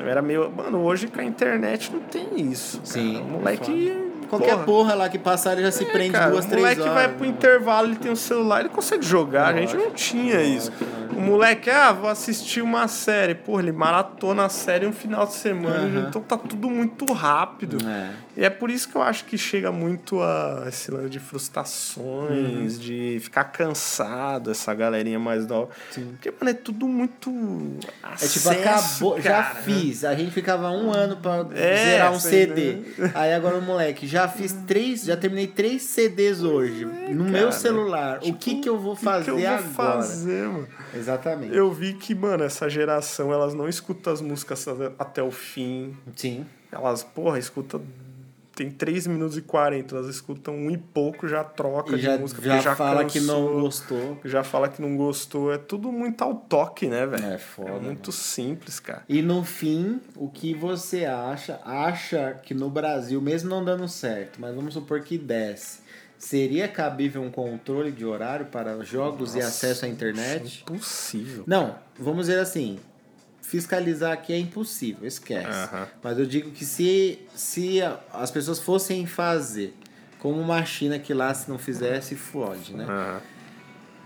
Eu era meio. Mano, hoje com a internet não tem isso. cara. Sim, O moleque. Qualquer porra, porra lá que passar, ele já se é, prende cara, duas, o três moleque horas. vai pro intervalo, ele tem o celular, ele consegue jogar. a gente não tinha isso. O moleque, ah, vou assistir uma série. Porra, ele maratona a série um final de semana, Aham. então tá tudo muito rápido. É. E é por isso que eu acho que chega muito a esse lance de frustrações, de ficar cansado, essa galerinha mais nova. Porque, mano, é tudo muito. É tipo, acabou, já fiz. A gente ficava um ano pra É, zerar um CD. né? Aí agora o moleque, já fiz três, já terminei três CDs hoje. no meu cara. celular. o que que eu vou O que fazer que eu vou agora? fazer, mano? Exatamente. Eu vi que, mano, essa geração, elas não escutam as músicas até- até o fim. Sim. Elas, porra, escutam. Tem 3 minutos e 40, elas escutam um e pouco, já troca E de já, música. já, porque fala que não cansou, gostou. Já fala que não gostou. É tudo muito ao toque, né, velho? É foda, É muito simples, cara. E no fim, o que você acha? Acha que no Brasil, mesmo não dando certo, mas vamos supor que desce, seria cabível um controle de horário para jogos e acesso à internet? Impossível. Não, vamos dizer assim, fiscalizar aqui é impossível, esquece. Aham. Mas eu digo que se, se as pessoas fossem fazer como uma China que lá se não fizesse, fode, né? Aham.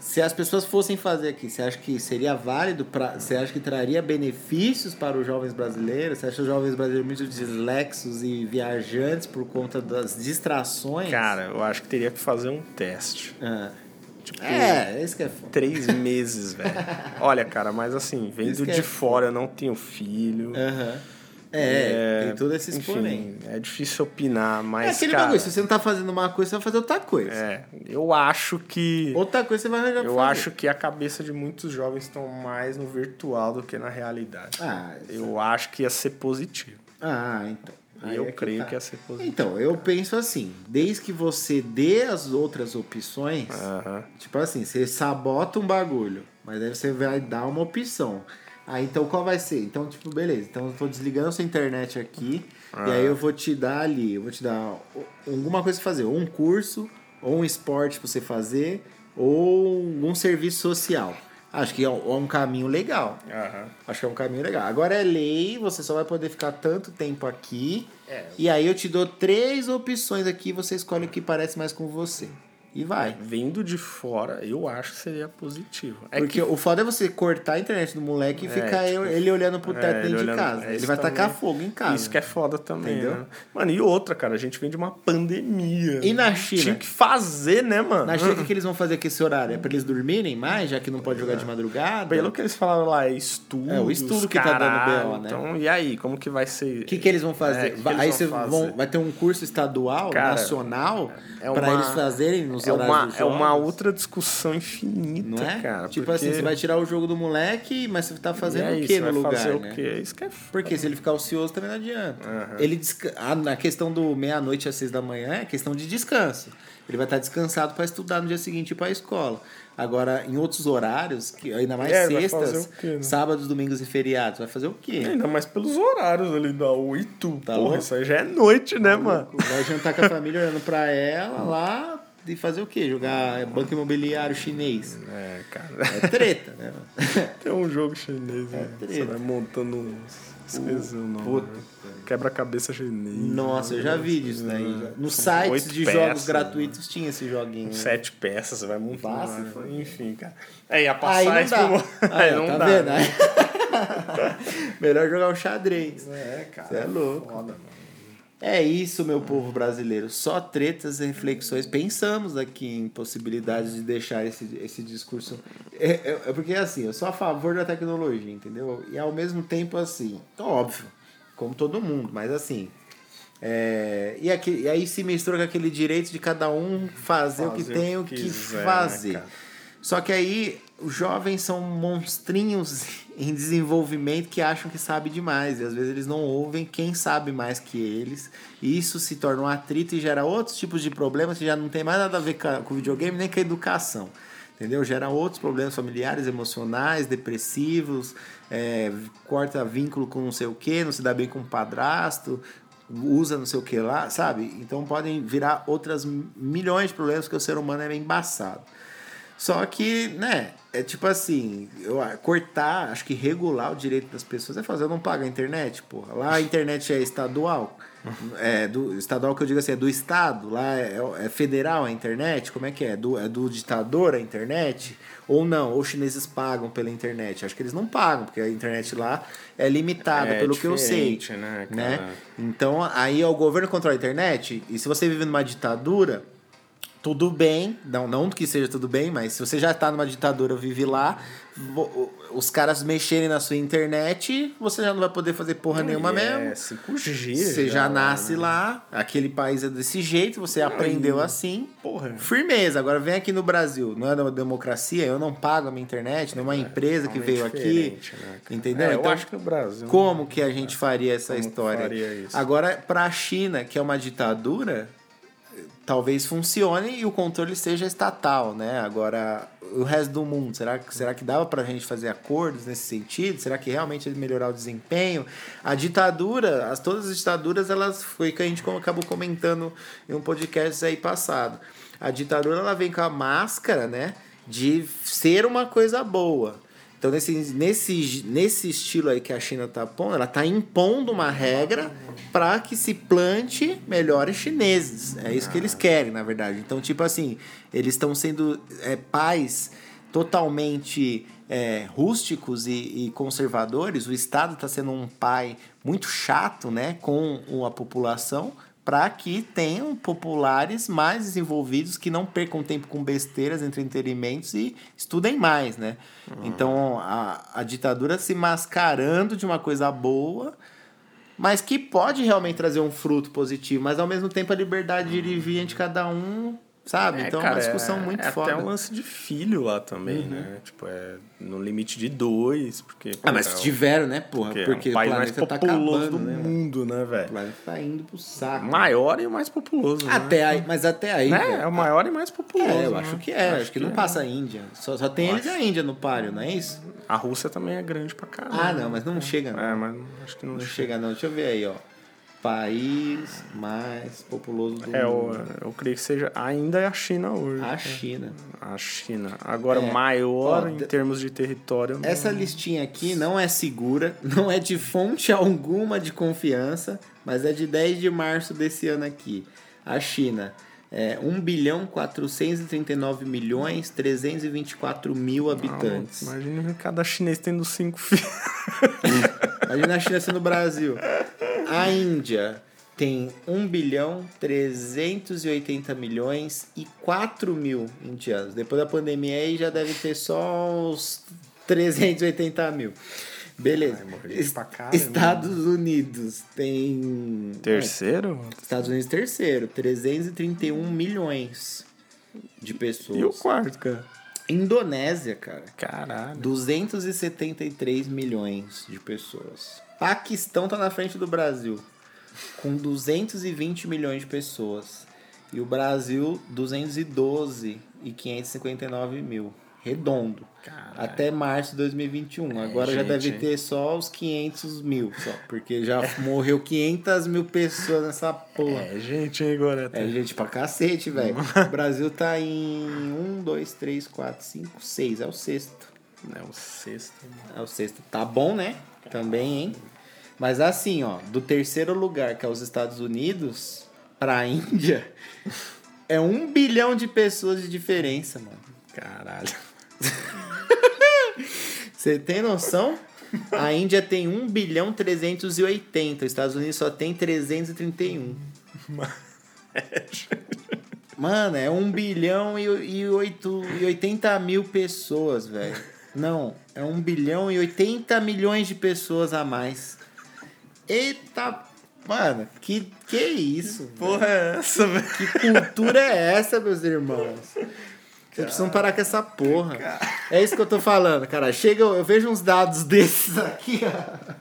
Se as pessoas fossem fazer aqui, você acha que seria válido? Pra, você acha que traria benefícios para os jovens brasileiros? Você acha os jovens brasileiros muito dislexos e viajantes por conta das distrações? Cara, eu acho que teria que fazer um teste. Ah. é, esse que é foda. Três meses, velho. Olha, cara, mas assim, vendo é de foda. fora, eu não tenho filho. Aham. É, tem todo esse enfim, é difícil opinar, É mas, aquele cara, bagulho, se você não tá fazendo uma coisa, você vai fazer outra coisa. é, eu acho que... Outra coisa você vai arranjar pra Eu fazer. acho que a cabeça de muitos jovens estão mais no virtual do que na realidade. Ah, Eu acho que ia ser positivo. ah então. Aí eu é creio tá. que ia ser positivo. Então, eu penso assim, desde que você dê as outras opções, tipo assim, você sabota um bagulho, mas aí você vai dar uma opção. Aí então qual vai ser? Então, tipo, beleza, então eu tô desligando a sua internet aqui, e aí eu vou te dar ali, eu vou te dar alguma coisa pra fazer, ou um curso, ou um esporte pra você fazer, ou um serviço social. Acho que é um é caminho legal. Aham. Acho que é um caminho legal. Agora é lei, você só vai poder ficar tanto tempo aqui. É. E aí eu te dou três opções aqui, você escolhe o que parece mais com você. E vai. Vendo de fora, eu acho que seria positivo. É Porque o foda é você cortar a internet do moleque e É, ficar tipo, ele olhando pro É, teto ele dentro de olhando- casa. é, ele vai tacar também- fogo em casa. Isso que é foda também, Entendeu? né? Mano, e outra, cara, a gente vem de uma pandemia. E na China? Tinha que fazer, né, mano? Na China, o que, que eles vão fazer com esse horário? É pra eles dormirem mais, já que não pode jogar de madrugada? Pelo que eles falaram lá, é estudo. É, o estudo que tá dando BO, né? Então, e aí, como que vai ser? O que, que eles vão fazer? É, o que Vai- eles aí vão você fazer? vão, vai ter um curso estadual, Cara, nacional, é pra uma- eles fazerem nos É uma, é uma outra discussão infinita, Não é? cara. tipo porque- assim, você vai tirar o jogo do moleque, mas você tá fazendo o que você no vai lugar, fazer né? o quê? Isso que é Porque se ele ficar ocioso também não adianta. Aham. Ele desca... na questão do meia-noite às seis da manhã é questão de descanso. Ele vai estar descansado para estudar no dia seguinte e ir para a escola. Agora, em outros horários, que ainda mais É, sextas, quê, né? sábados, domingos e feriados, vai fazer o quê? Ainda mais pelos horários ali da 8. Tá Porra, louco? isso aí já é noite, né, mano? Vai jantar com a família olhando para ela lá e fazer o quê? Jogar banco imobiliário chinês. É, cara. É treta, né? Tem um jogo chinês, né? Você treta. vai montando uns. Esqueci o nome. Puta. né? Quebra-cabeça chinês. Nossa, eu já vi disso daí. já. Nos sites de peças, jogos gratuitos tinha esse joguinho. Sete peças, você vai montando. Passa, né? Enfim, cara. É, ia Aí passar não isso dá. pro- Aí, Aí não tá dá. vendo? né? Melhor jogar o xadrez. É, cara. Você é louco. Foda, mano. É isso, meu povo brasileiro. Só tretas e reflexões. Pensamos aqui em possibilidades de deixar esse, esse discurso. É, é- é porque, assim, eu sou a favor da tecnologia, entendeu? E ao mesmo tempo, assim, óbvio, como todo mundo, mas assim. é, e, aqui, e aí se mistura com aquele direito de cada um fazer, o que Fazer tem o que que né, fazer. Só que aí os jovens são monstrinhos em desenvolvimento que acham que sabe demais. E às vezes eles não ouvem quem sabe mais que eles. E isso se torna um atrito e gera outros tipos de problemas que já não tem mais nada a ver com o videogame nem com a educação. Entendeu? Gera outros problemas familiares, emocionais, depressivos, é, corta vínculo com não sei o que, não se dá bem com o padrasto, usa não sei o que lá, sabe? Então podem virar outras milhões de problemas porque o ser humano é embaçado. Só que, né, é tipo assim, eu, cortar, acho que regular o direito das pessoas é fazer, eu não pago a internet, porra. Lá a internet é estadual, é do estadual que eu digo assim, é do estado, lá é, é federal a internet, como é que é? Do, é do ditador a internet? Ou não, ou os chineses pagam pela internet. Acho que eles não pagam, porque a internet lá é limitada, É pelo que eu sei. né, né? Então, aí é o governo controla a internet, e se você vive numa ditadura, tudo bem, não, não que seja tudo bem, mas se você já está numa ditadura, vive lá, os caras mexerem na sua internet, você já não vai poder fazer porra nenhuma é, mesmo. 5G. Você já, lá, nasce né? lá, aquele país é desse jeito, você aprendeu assim. Porra. Firmeza. Agora vem aqui no Brasil, não é uma democracia, eu não pago a minha internet, não é uma empresa que veio aqui. né? Entendeu? É, eu Então, acho que no Brasil. como que a gente faria essa história? faria isso? Agora, para a China, que é uma ditadura, talvez funcione e o controle seja estatal, né? Agora, o resto do mundo, será, que- será que dava pra gente fazer acordos nesse sentido? Será que realmente melhorar o desempenho? A ditadura, as, todas as ditaduras, elas foi que a gente acabou comentando em um podcast aí passado. A ditadura, ela vem com a máscara, né? De ser uma coisa boa. Então, nesse, nesse, nesse estilo aí que a China está pondo, ela está impondo uma regra para que se plante melhores chineses. É isso que eles querem, na verdade. Então, tipo assim, eles estão sendo é, pais totalmente é, rústicos e, e conservadores. O Estado está sendo um pai muito chato né, com a população para que tenham populares mais desenvolvidos que não percam tempo com besteiras, entretenimentos e estudem mais, né? Então a, a ditadura se mascarando de uma coisa boa, mas que pode realmente trazer um fruto positivo, mas ao mesmo tempo a liberdade de ir e vir de cada um, sabe? então é uma discussão muito é foda. até um lance de filho lá também, né? Tipo, é no limite de dois, porque... Ah, mas é, tiveram, né, porra? porque, Porque, é o o país mais planeta tá populoso acabando, do né? mundo, né, O velho? planeta tá indo pro saco. Maior e o mais populoso, né? Até aí, mas até aí, Né? É o maior e mais populoso. É, eu né? acho que é. Acho, que, não é. passa a Índia. Só, só tem eles e a Índia no páreo, não é isso? A Rússia também é grande pra caralho. Ah, não, mas não chega não. É, mas acho que não, Não chega. chega não. Deixa eu ver aí, ó. País mais populoso do É, eu, mundo. eu creio que seja ainda é a China hoje. A China. A China. Agora, É. maior Ó, em termos de território. Essa listinha aqui não é segura, não é de fonte alguma de confiança, mas é de 10 de março desse ano aqui. A China é 1 bilhão 439 milhões 324 mil habitantes. Imagina cada chinês tendo cinco filhos. Imagina a China sendo o Brasil. A Índia tem 1 bilhão 380 milhões e 4 mil indianos. Depois da pandemia aí já deve ter só uns 380 mil. Beleza. Ai, Estados Unidos tem. Terceiro? É, Estados Unidos terceiro, 331 milhões de pessoas. E o quarto, cara? Indonésia, cara. Caralho. 273 milhões de pessoas. Paquistão tá na frente do Brasil, com 220 milhões de pessoas. E o Brasil, 212 e 559 mil. Redondo. Caralho. Até março de 2021. Agora já gente, deve hein? ter só os 500 mil, só. Porque já morreu 500 mil pessoas nessa porra. É, gente, hein, agora. É gente pra cacete, velho. O Brasil tá em 1, 2, 3, 4, 5, 6. É o sexto. É o sexto. mano. É o sexto. Tá bom, né? Também, hein? Mas assim, ó, do terceiro lugar, que é os Estados Unidos, pra Índia, é um bilhão de pessoas de diferença, mano. Caralho. Você tem noção? A Índia tem 1 bilhão 380, os Estados Unidos só tem 331. Mano, é 1 bilhão e, e, 8, e 80 mil pessoas, velho. Não, é 1 bilhão e 80 milhões de pessoas a mais. Eita, mano, que que isso? velho? Porra, é essa, velho? Que cultura é essa, meus irmãos? Vocês precisam parar com essa porra. É isso que eu tô falando, cara. Chega, eu vejo uns dados desses aqui, ó.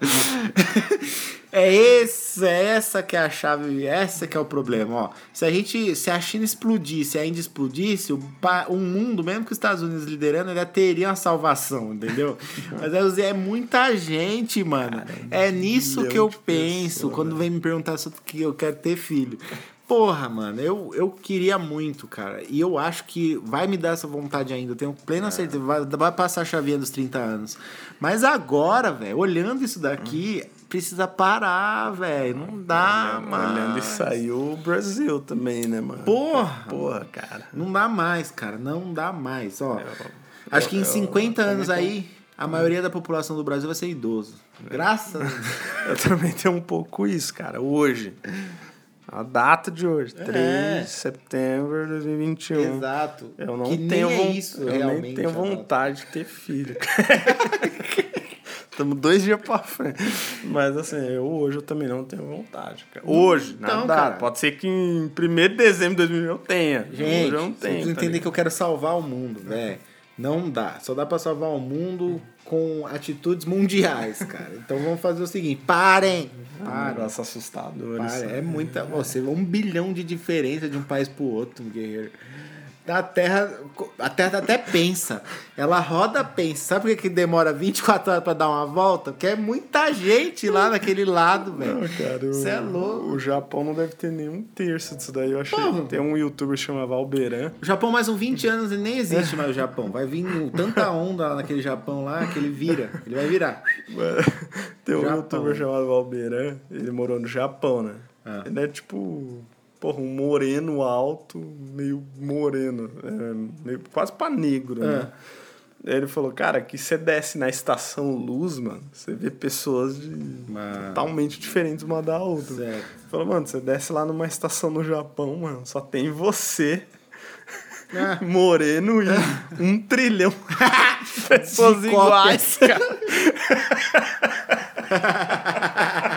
É esse, é essa que é a chave, essa que é o problema, ó. Se a gente, se a China explodisse, a Índia explodisse, o, o mundo, mesmo que os Estados Unidos liderando, ele teria uma salvação, entendeu? Mas é, é muita gente, mano. É nisso que eu penso pessoas, quando vem me perguntar se eu quero ter filho. Porra, mano, eu, eu queria muito, cara. E eu acho que vai me dar essa vontade ainda. Eu tenho plena certeza. Vai, vai passar a chavinha dos 30 anos. Mas agora, velho, olhando isso daqui, precisa parar, velho. Não dá, mano. Olhando isso aí, o Brasil também, né, mano? Porra. Porra, cara. Não dá mais, cara. Não dá mais. Ó, Eu- acho que em eu- 50 eu anos aí, a maioria da população do Brasil vai ser idoso. Graças a Deus. Eu também tenho um pouco isso, cara. Hoje. A data de hoje, 3 É. de setembro de 2021. Exato. Eu não que tenho, é isso, eu realmente. nem tenho vontade de ter filho. Estamos dois dias pra frente. Mas assim, eu hoje eu também não tenho vontade, cara. Hoje, Então, nada. cara. Pode ser que em 1 de dezembro de 2021 eu tenha. Gente, hoje eu não tenho. precisa tá que eu quero salvar o mundo, velho. Não dá. Só dá pra salvar o mundo com atitudes mundiais, cara. Então vamos fazer o seguinte: parem! Um Parem. negócio assustador. Parem. É muita. Você um bilhão de diferença de um país pro outro, guerreiro. A Terra, a Terra até pensa. Ela roda, pensa. Sabe por que, que demora 24 horas pra dar uma volta? Porque é muita gente lá naquele lado, velho. Não, cara, o, Você é louco. O Japão não deve ter nenhum terço disso daí. Eu achei. Porra. Tem um youtuber que chama Valberan. O Japão, mais uns 20 anos, ele nem existe mais o Japão. Vai vir tanta onda lá naquele Japão lá que ele vira. Ele vai virar. Tem um Japão. youtuber chamado Valberan. Ele morou no Japão, né? Ah. Ele é tipo. Porra, um moreno alto, meio moreno. é, meio, quase pra negro, né? Ah. Aí ele falou, cara, que você desce na estação luz, mano, você vê pessoas de Mano. totalmente diferentes uma da outra. Certo. Ele falou, mano, você desce lá numa estação no Japão, mano, só tem você, Ah. moreno e um trilhão de pessoas iguais, cara.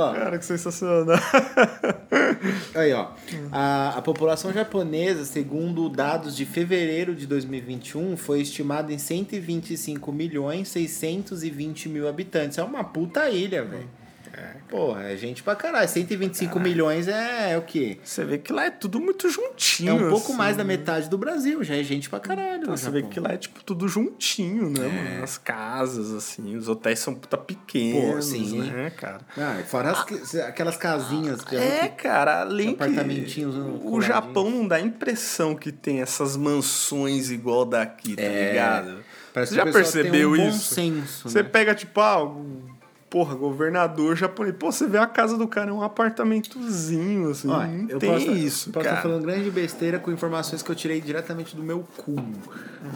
Ó, Cara, que sensacional. Aí, ó. A, a população japonesa, segundo dados de fevereiro de 2021, foi estimada em 125 milhões 620 mil habitantes. É uma puta ilha, velho. Porra, é gente pra caralho. 125 milhões é, é o quê? Você vê que lá é tudo muito juntinho. É um pouco assim. mais da metade do Brasil. Já é gente pra caralho. no Você vê que lá é tipo tudo juntinho, né, mano? As casas, assim, os hotéis são puta pequenos, Pô, sim. né, cara? Ah, fora as que- aquelas casinhas. que- É, cara, além que Apartamentinhos o coladinhos. Japão não dá a impressão que tem essas mansões igual daqui, tá ligado? Parece Você que já o percebeu um isso? senso, Você né? pega, tipo, ah, o- porra, governador japonês. Pô, você vê a casa do cara, é um apartamentozinho, assim. Ó, não eu tem posso, isso, posso cara. estar falando grande besteira com informações que eu tirei diretamente do meu cu.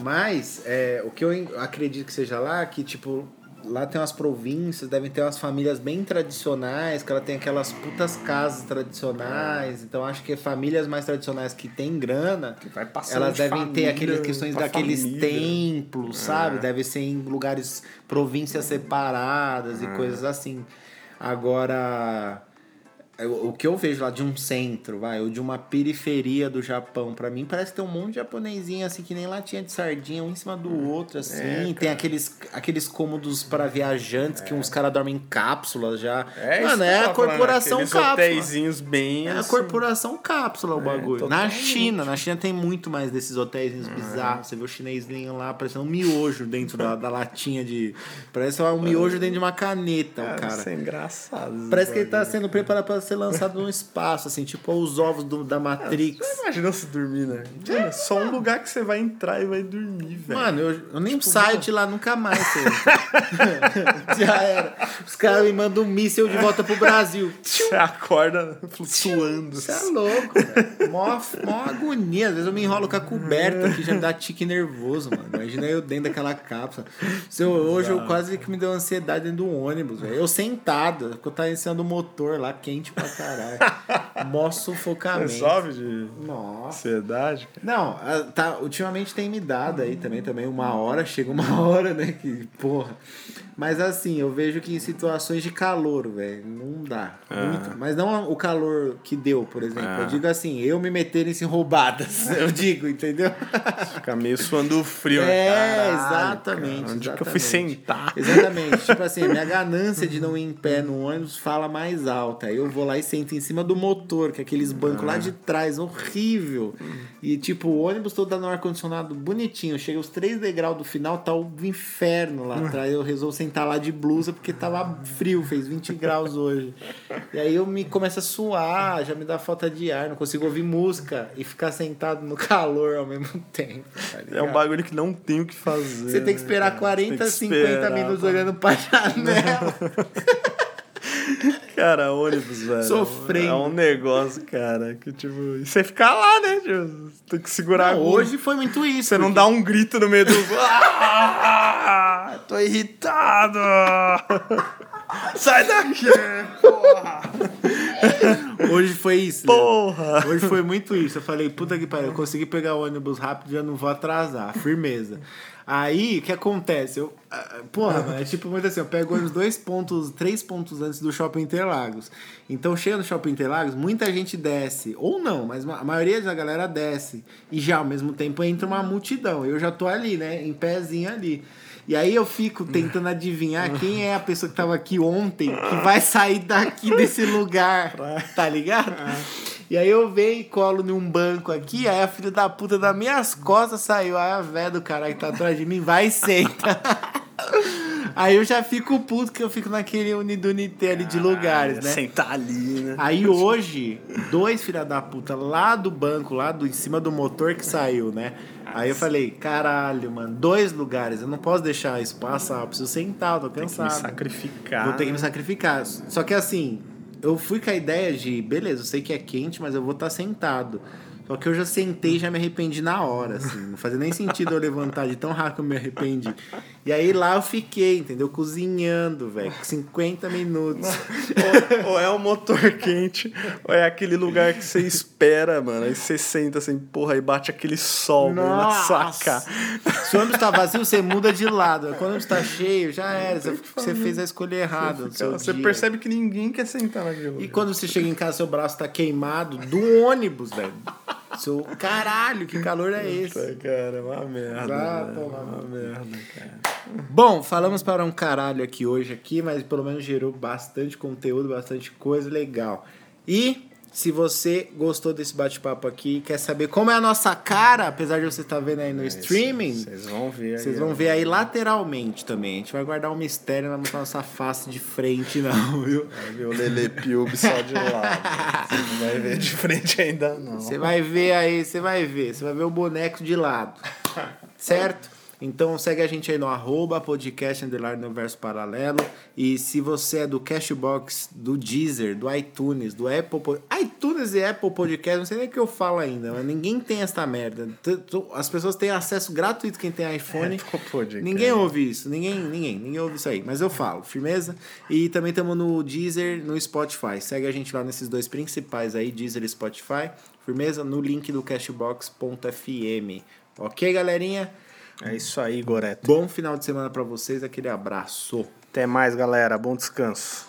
Mas é, o que eu acredito que seja lá, que tipo, lá tem umas províncias, devem ter umas famílias bem tradicionais, que ela tem aquelas putas casas tradicionais. Então acho que famílias mais tradicionais que têm grana, vai passando elas de devem ter aquelas questões daqueles família. templos, sabe? É. Deve ser em lugares, províncias separadas É. e coisas assim. Agora, o que eu vejo lá de um centro, vai, ou de uma periferia do Japão, pra mim parece ter um monte de japonesinho assim que nem latinha de sardinha, um em cima do outro, assim. tem aqueles, aqueles cômodos para viajantes que uns caras dormem em cápsulas já. É, isso Mano, é a falando, corporação cápsula. hotéisinhos bem É a assim. corporação cápsula o bagulho. Na. China, na China tem muito mais desses hotéis bizarros. Você vê o chinesinho lá parecendo um miojo dentro da, da latinha de. Parece um miojo dentro de uma caneta, o Cara, cara. isso é engraçado. Parece que ele tá sendo preparado para ser lançado no espaço, assim, tipo os ovos do- da Matrix. Você imagina se dormir, né? Mano, é só um lugar que você vai entrar e vai dormir, velho. Mano, eu, eu nem saio de lá nunca mais. Já era. Os caras me mandam um míssel de volta pro Brasil. Você acorda flutuando. Você é louco, velho. Mó, mó agonia. Às vezes eu me enrolo com a coberta que já me dá tique nervoso, mano. Imagina eu dentro daquela cápsula. Se eu- hoje eu quase que me deu ansiedade dentro do ônibus, velho. Eu sentado, porque eu tava em cima do motor lá, quente pra caralho. Mó Você sufocamento. sobe de Nossa. ansiedade, cara. Não, tá, ultimamente tem me dado aí também, também uma hora, chega uma hora, né, que porra. Mas assim, eu vejo que em situações de calor, velho, não dá. Muito. Mas não o calor que deu, por exemplo. Eu digo assim, eu me meter em roubadas, eu digo, entendeu? Fica meio suando frio, É, né? Caralho, exatamente, cara. Onde que eu exatamente. fui sentar? Exatamente. tipo assim, minha ganância de não ir em pé no ônibus fala mais alta. Aí eu vou lá e sento em cima do motor, que é aqueles bancos lá de trás, horrível. E tipo, o ônibus todo dando um ar-condicionado bonitinho. Chega os três degraus do final, tá o inferno lá atrás. Eu resolvo sentar lá de blusa porque tava frio, fez 20 graus hoje. E aí eu me começo a suar, já me dá falta de ar, não consigo ouvir música e ficar sentado no calor ao mesmo tempo. tá É um bagulho que não tem o que fazer. Você tem que né, esperar cara? 40, Tem que 50 esperar, minutos mano. olhando pra janela. Cara, ônibus, velho. Sofrendo. É um negócio, cara, que tipo. E você ficar lá, né? Tipo, tem que segurar a Não, hoje foi muito isso. Você não porque- dá um grito no meio do. Ah, tô irritado! Sai daqui, porra! Hoje foi isso. Porra! Leandro. Hoje foi muito isso. Eu falei, puta que pariu, eu consegui pegar o ônibus rápido, já não vou atrasar. Firmeza. Aí, o que acontece? Eu, ah, porra, mano, é tipo muito assim, eu pego os dois pontos, três pontos antes do Shopping Interlagos. Então, chega no Shopping Interlagos, muita gente desce. Ou não, mas a maioria da galera desce. E já, ao mesmo tempo, entra uma multidão. Eu já tô ali, né, em pezinho ali. E aí eu fico tentando adivinhar quem é a pessoa que tava aqui ontem que vai sair daqui desse lugar, tá ligado? E aí eu venho e colo num banco aqui, aí a filha da puta das minhas costas saiu. Aí a véia do caralho que tá atrás de mim vai e senta. Aí eu já fico puto que eu fico naquele unidunité ali de lugares, né? Sentar ali, né? Aí hoje, dois filha da puta lá do banco, lá do, em cima do motor que saiu, né? Aí eu falei, caralho, mano, dois lugares, eu não posso deixar isso passar, eu preciso sentar, eu tô Tem que me cansado. sacrificar. Vou ter que me né? sacrificar. Só que assim, eu fui com a ideia de, beleza, eu sei que é quente, mas eu vou estar sentado. Só que eu já sentei e já me arrependi na hora, assim. Não fazia nem sentido eu levantar de tão rápido que eu me arrependi. E aí lá eu fiquei, entendeu? Cozinhando, velho. 50 minutos. ou, ou é o motor quente, ou é aquele lugar que você espera, mano. Aí você senta assim, porra, e bate aquele sol meio na Nossa. cara. Se o ônibus tá vazio, você muda de lado. Quando o ônibus tá cheio, já era. Você, você fez a escolha errada. Você dia. percebe que ninguém quer sentar naquele lugar. E quando você chega em casa, seu braço tá queimado do ônibus, velho. Seu caralho, que calor é esse? Puta, cara, é uma merda. Vá né? tomar uma merda, cara. Bom, falamos para um caralho aqui hoje aqui, mas pelo menos gerou bastante conteúdo, bastante coisa legal. E se você gostou desse bate-papo aqui, quer saber como é a nossa cara, apesar de você estar vendo aí no streaming, Vocês vão ver aí. vocês vão ver aí lateralmente também. A gente vai guardar um mistério, mostrar nossa face de frente não, viu? Vai ver o Lele Piube só de lado. Você não vai ver de frente ainda, não. Você vai ver aí, você vai ver. Você vai ver o boneco de lado. Certo? Então segue a gente aí no arroba podcast underline universo paralelo. E se você é do Cashbox, do Deezer, do iTunes, do Apple iTunes e Apple Podcast, não sei nem o que eu falo ainda, mas ninguém tem essa merda. As pessoas têm acesso gratuito quem tem iPhone. Apple Podcast. Ninguém ouve isso, ninguém, ninguém, ninguém ouve isso aí. Mas eu falo, firmeza? E também estamos no Deezer, no Spotify. Segue a gente lá nesses dois principais aí, Deezer e Spotify. Firmeza? No link do cashbox.fm. Ok, galerinha? É isso aí, Goreto. Bom final de semana pra vocês, aquele abraço. Até mais, galera. Bom descanso.